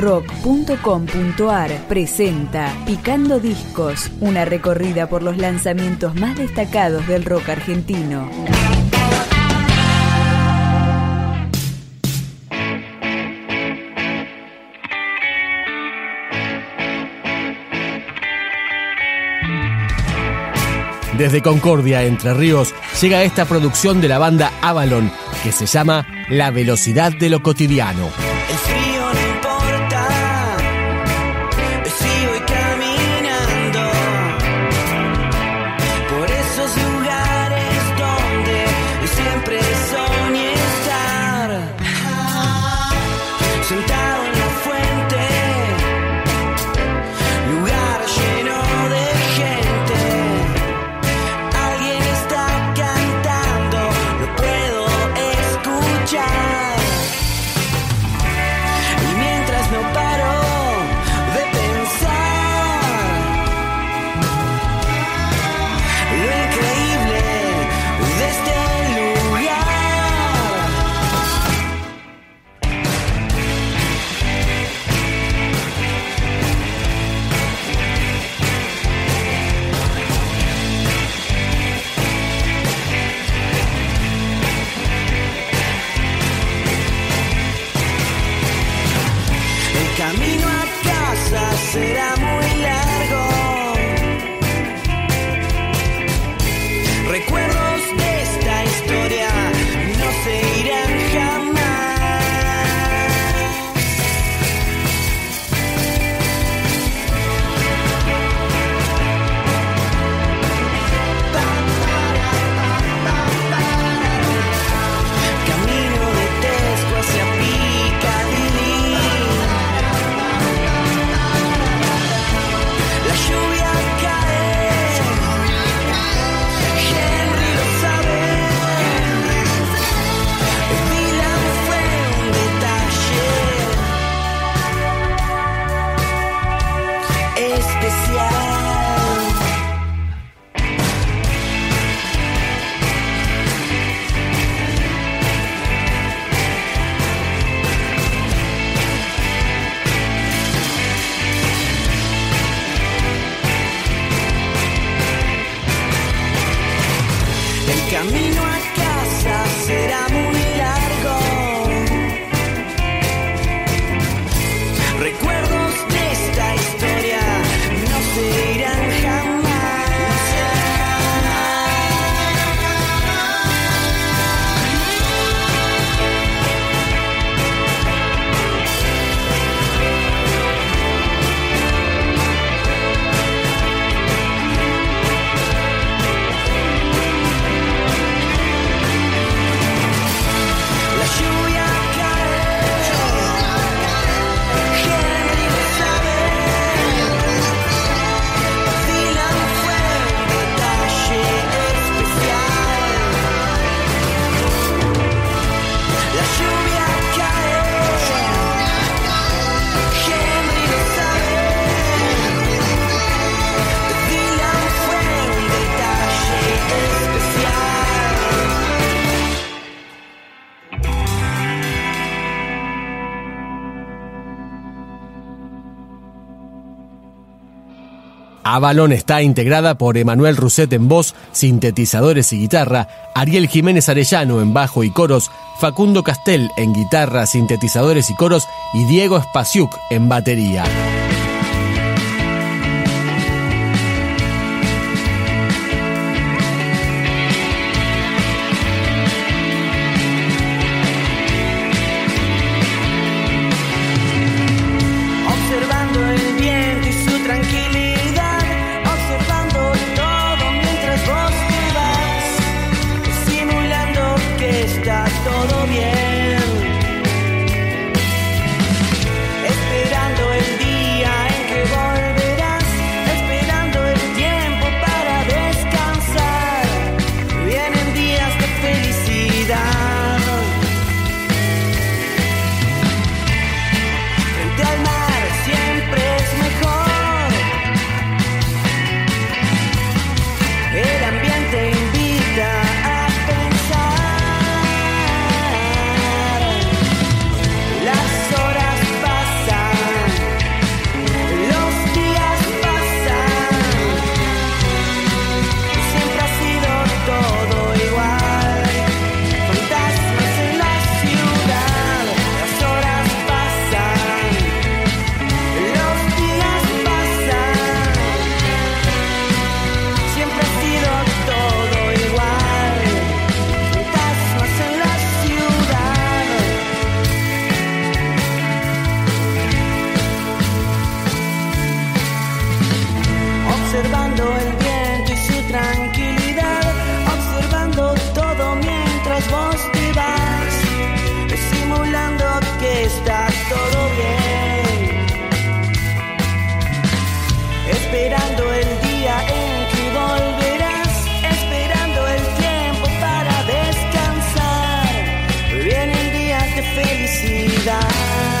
rock.com.ar presenta Picando Discos, una recorrida por los lanzamientos más destacados del rock argentino. Desde Concordia, Entre Ríos, llega esta producción de la banda Avalon, que se llama La Velocidad de lo Cotidiano. Avalon está integrada por Emanuel Rousset en voz, sintetizadores y guitarra, Ariel Jiménez Arellano en bajo y coros, Facundo Castel en guitarra, sintetizadores y coros y Diego Spasiuk en batería. de felicidade.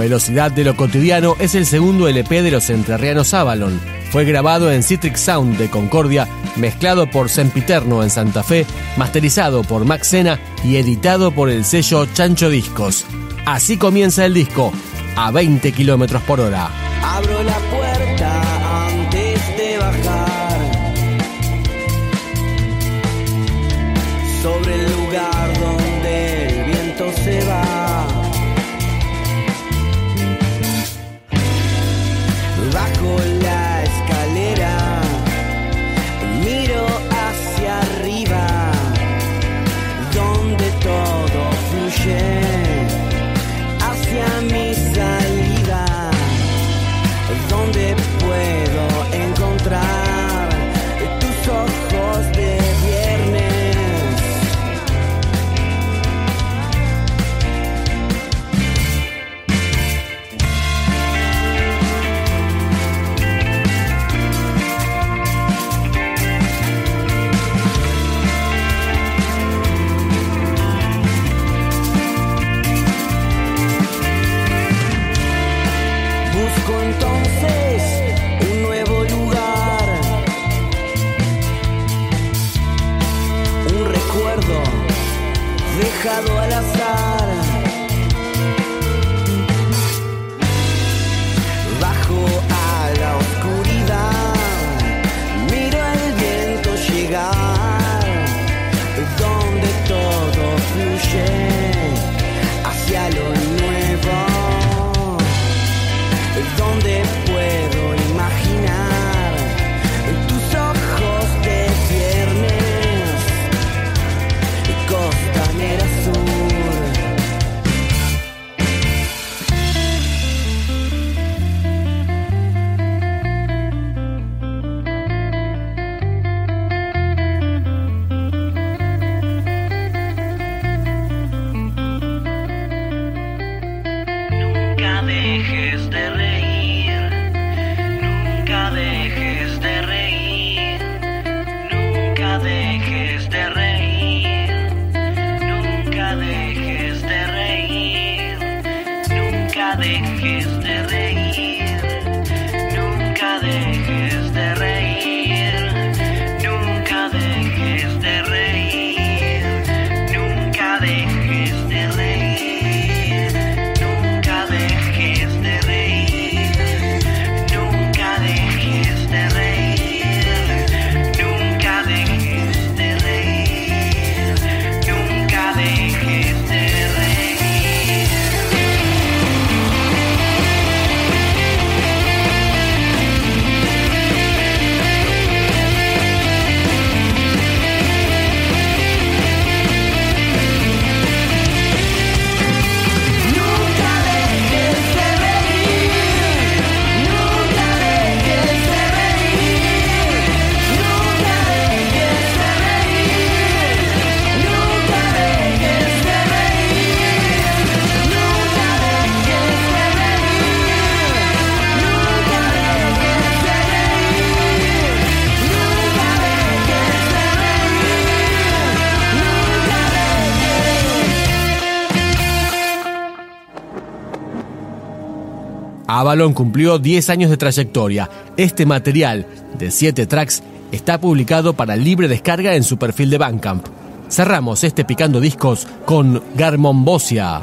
Velocidad de lo cotidiano es el segundo LP de los entrerrianos Avalon. Fue grabado en Citric Sound de Concordia, mezclado por Sempiterno en Santa Fe, masterizado por Max Sena y editado por el sello Chancho Discos. Así comienza el disco, a 20 kilómetros por hora. Abro la puerta antes de bajar Avalon cumplió 10 años de trayectoria. Este material, de 7 tracks, está publicado para libre descarga en su perfil de Bandcamp. Cerramos este Picando Discos con Garmon Bosia.